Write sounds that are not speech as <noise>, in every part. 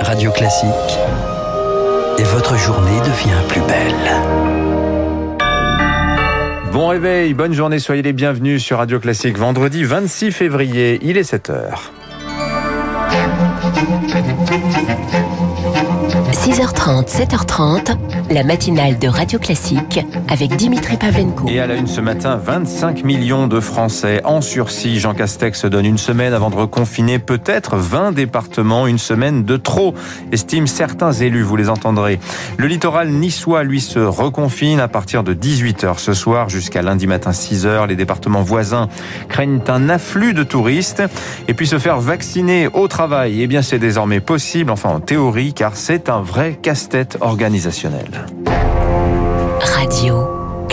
Radio Classique. Et votre journée devient plus belle. Bon réveil, bonne journée, soyez les bienvenus sur Radio Classique. Vendredi 26 février, il est 7 heures. 6h30, 7h30, la matinale de Radio Classique avec Dimitri Pavlenko. Et à la une ce matin, 25 millions de Français en sursis. Jean Castex se donne une semaine avant de reconfiner peut-être 20 départements, une semaine de trop, estiment certains élus, vous les entendrez. Le littoral niçois, lui, se reconfine à partir de 18h ce soir jusqu'à lundi matin 6h. Les départements voisins craignent un afflux de touristes. Et puis se faire vacciner au travail, eh bien c'est désormais possible, enfin en théorie, car c'est un vrai casse-tête organisationnel. Radio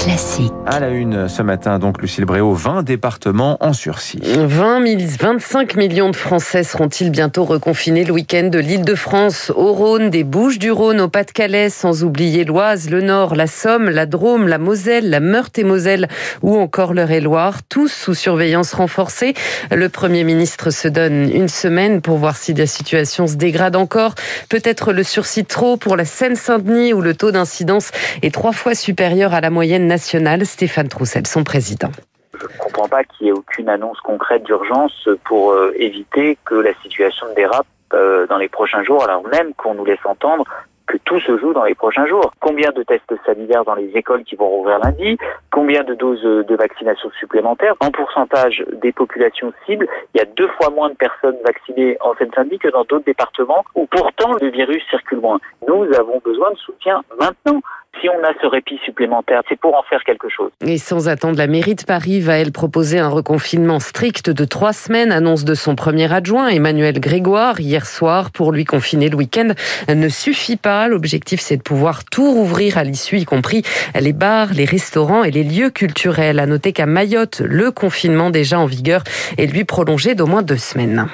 classique. À la une ce matin, donc Lucille Bréau, 20 départements en sursis. 20 000, 25 millions de Français seront-ils bientôt reconfinés le week-end de l'île de France, au Rhône, des Bouches du Rhône, au Pas-de-Calais, sans oublier l'Oise, le Nord, la Somme, la Drôme, la Moselle, la Meurthe-et-Moselle ou encore l'Eure-et-Loire, tous sous surveillance renforcée. Le Premier ministre se donne une semaine pour voir si la situation se dégrade encore. Peut-être le sursis trop pour la Seine-Saint-Denis où le taux d'incidence est trois fois supérieur à la moyenne nationale. Stéphane Troussel, son président. Je ne comprends pas qu'il n'y ait aucune annonce concrète d'urgence pour euh, éviter que la situation dérape euh, dans les prochains jours, alors même qu'on nous laisse entendre que tout se joue dans les prochains jours. Combien de tests sanitaires dans les écoles qui vont rouvrir lundi? Combien de doses de vaccination supplémentaires? En pourcentage des populations cibles, il y a deux fois moins de personnes vaccinées en Seine-Saint-Denis que dans d'autres départements où pourtant le virus circule moins. Nous avons besoin de soutien maintenant. Si on a ce répit supplémentaire, c'est pour en faire quelque chose. Et sans attendre, la mairie de Paris va, elle, proposer un reconfinement strict de trois semaines, annonce de son premier adjoint, Emmanuel Grégoire, hier soir, pour lui confiner le week-end, ne suffit pas. L'objectif, c'est de pouvoir tout rouvrir à l'issue, y compris les bars, les restaurants et les lieux culturels. À noter qu'à Mayotte, le confinement déjà en vigueur est lui prolongé d'au moins deux semaines.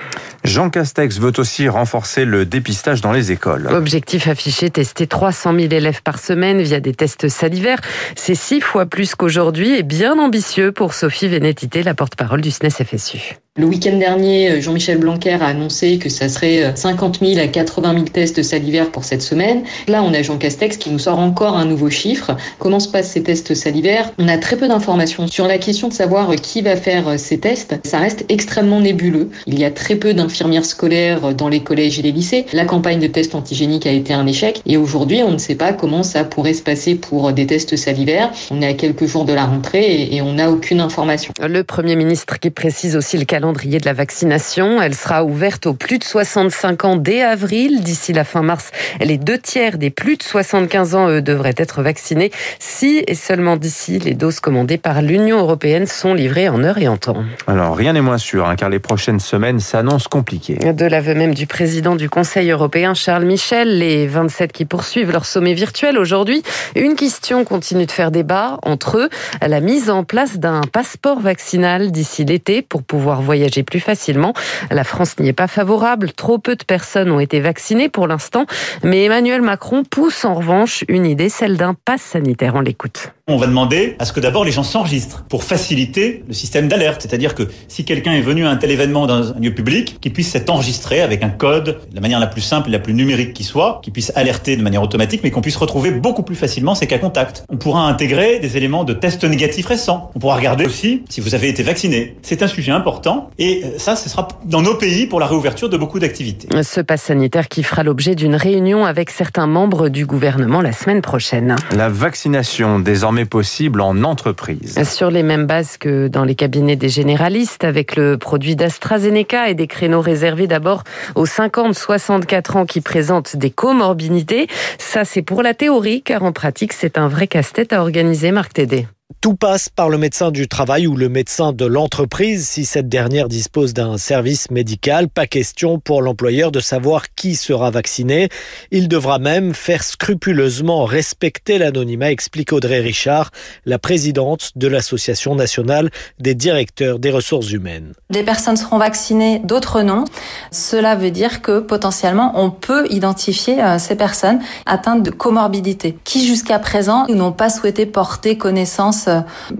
Jean Castex veut aussi renforcer le dépistage dans les écoles. Objectif affiché, tester 300 000 élèves par semaine via des tests salivaires. C'est six fois plus qu'aujourd'hui et bien ambitieux pour Sophie Vénétité, la porte-parole du SNES FSU. Le week-end dernier, Jean-Michel Blanquer a annoncé que ça serait 50 000 à 80 000 tests salivaires pour cette semaine. Là, on a Jean Castex qui nous sort encore un nouveau chiffre. Comment se passent ces tests salivaires? On a très peu d'informations sur la question de savoir qui va faire ces tests. Ça reste extrêmement nébuleux. Il y a très peu d'infirmières scolaires dans les collèges et les lycées. La campagne de tests antigéniques a été un échec. Et aujourd'hui, on ne sait pas comment ça pourrait se passer pour des tests salivaires. On est à quelques jours de la rentrée et on n'a aucune information. Le Premier ministre qui précise aussi le calendrier calendrier de la vaccination. Elle sera ouverte aux plus de 65 ans dès avril. D'ici la fin mars, les deux tiers des plus de 75 ans eux, devraient être vaccinés. Si et seulement d'ici, les doses commandées par l'Union européenne sont livrées en heure et en temps. Alors rien n'est moins sûr, hein, car les prochaines semaines s'annoncent compliquées. De l'aveu même du président du Conseil européen, Charles Michel, les 27 qui poursuivent leur sommet virtuel aujourd'hui, une question continue de faire débat entre eux, la mise en place d'un passeport vaccinal d'ici l'été pour pouvoir voyager voyager plus facilement. La France n'y est pas favorable. Trop peu de personnes ont été vaccinées pour l'instant. Mais Emmanuel Macron pousse en revanche une idée, celle d'un pass sanitaire. On l'écoute. On va demander à ce que d'abord les gens s'enregistrent pour faciliter le système d'alerte. C'est-à-dire que si quelqu'un est venu à un tel événement dans un lieu public, qu'il puisse s'être enregistré avec un code, de la manière la plus simple et la plus numérique qui soit, qu'il puisse alerter de manière automatique, mais qu'on puisse retrouver beaucoup plus facilement ses cas contacts. On pourra intégrer des éléments de tests négatifs récents. On pourra regarder aussi si vous avez été vacciné. C'est un sujet important et ça, ce sera dans nos pays pour la réouverture de beaucoup d'activités. Ce pass sanitaire qui fera l'objet d'une réunion avec certains membres du gouvernement la semaine prochaine. La vaccination désormais possible en entreprise. Sur les mêmes bases que dans les cabinets des généralistes, avec le produit d'AstraZeneca et des créneaux réservés d'abord aux 50-64 ans qui présentent des comorbidités. Ça, c'est pour la théorie, car en pratique, c'est un vrai casse-tête à organiser, Marc Tédé. Tout passe par le médecin du travail ou le médecin de l'entreprise si cette dernière dispose d'un service médical. Pas question pour l'employeur de savoir qui sera vacciné. Il devra même faire scrupuleusement respecter l'anonymat, explique Audrey Richard, la présidente de l'Association nationale des directeurs des ressources humaines. Des personnes seront vaccinées, d'autres non. Cela veut dire que potentiellement on peut identifier euh, ces personnes atteintes de comorbidité qui jusqu'à présent n'ont pas souhaité porter connaissance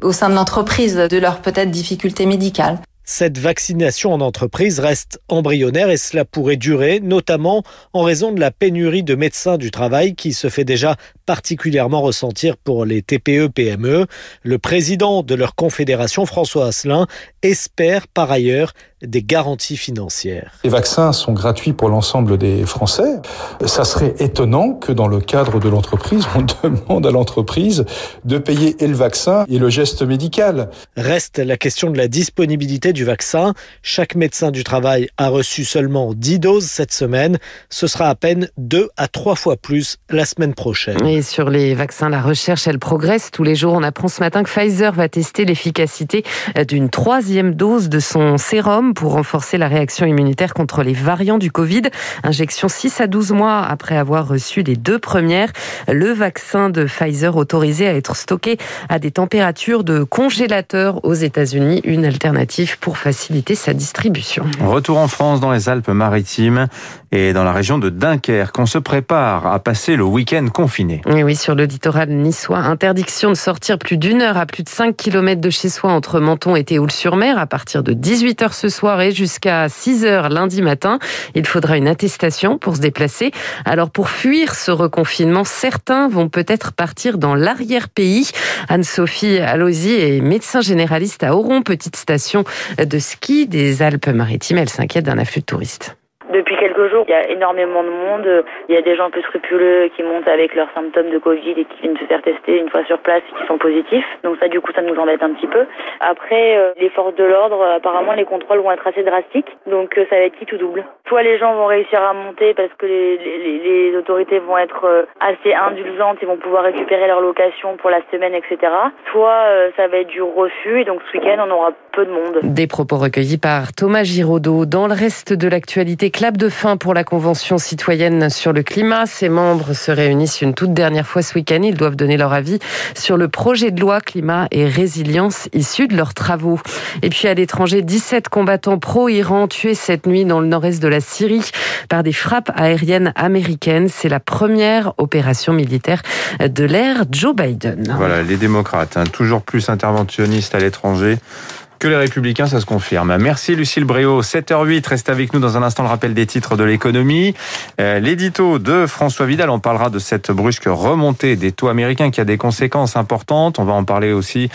au sein de l'entreprise de leurs peut-être difficultés médicales. Cette vaccination en entreprise reste embryonnaire et cela pourrait durer, notamment en raison de la pénurie de médecins du travail qui se fait déjà particulièrement ressentir pour les TPE-PME. Le président de leur confédération, François Asselin, espère par ailleurs des garanties financières. Les vaccins sont gratuits pour l'ensemble des Français. Ça serait étonnant que dans le cadre de l'entreprise, on <laughs> demande à l'entreprise de payer et le vaccin et le geste médical. Reste la question de la disponibilité du vaccin. Chaque médecin du travail a reçu seulement 10 doses cette semaine. Ce sera à peine 2 à 3 fois plus la semaine prochaine. Et sur les vaccins, la recherche, elle progresse. Tous les jours, on apprend ce matin que Pfizer va tester l'efficacité d'une troisième dose de son sérum pour renforcer la réaction immunitaire contre les variants du Covid. Injection 6 à 12 mois après avoir reçu les deux premières. Le vaccin de Pfizer autorisé à être stocké à des températures de congélateur aux États-Unis. Une alternative pour faciliter sa distribution. Retour en France dans les Alpes-Maritimes et dans la région de Dunkerque. On se prépare à passer le week-end confiné. Oui, oui, sur le littoral niçois. Interdiction de sortir plus d'une heure à plus de 5 km de chez soi entre Menton et Théoul-sur-Mer à partir de 18h ce soir et jusqu'à 6h lundi matin. Il faudra une attestation pour se déplacer. Alors pour fuir ce reconfinement, certains vont peut-être partir dans l'arrière-pays. Anne-Sophie Alosi est médecin généraliste à Oron, petite station de ski des Alpes-Maritimes. Elle s'inquiète d'un afflux de touristes. Depuis quelques jours, il y a énormément de monde. Il y a des gens peu scrupuleux qui montent avec leurs symptômes de Covid et qui viennent se faire tester une fois sur place et qui sont positifs. Donc ça, du coup, ça nous embête un petit peu. Après, euh, les forces de l'ordre, apparemment, les contrôles vont être assez drastiques. Donc euh, ça va être qui tout double. Soit les gens vont réussir à monter parce que les, autorités vont être euh, assez indulgentes et vont pouvoir récupérer leur location pour la semaine, etc. Soit ça va être du refus et donc ce week-end, on aura peu de monde. Des propos recueillis par Thomas Giraudot. Dans le reste de l'actualité, clap de fin pour la Convention citoyenne sur le climat. Ses membres se réunissent une toute dernière fois ce week-end. Ils doivent donner leur avis sur le projet de loi climat et résilience issu de leurs travaux. Et puis à l'étranger, 17 combattants pro-Iran tués cette nuit dans le nord-est de la Syrie par des frappes aériennes américaines. C'est la première opération militaire de l'ère Joe Biden. Voilà, les démocrates, hein, toujours plus interventionnistes à l'étranger que les Républicains, ça se confirme. Merci Lucille Bréau. 7h08, reste avec nous dans un instant le rappel des titres de l'économie. Euh, l'édito de François Vidal, on parlera de cette brusque remontée des taux américains qui a des conséquences importantes. On va en parler aussi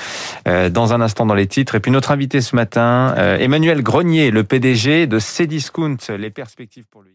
euh, dans un instant dans les titres. Et puis notre invité ce matin, euh, Emmanuel Grenier, le PDG de Cdiscount, les perspectives pour lui.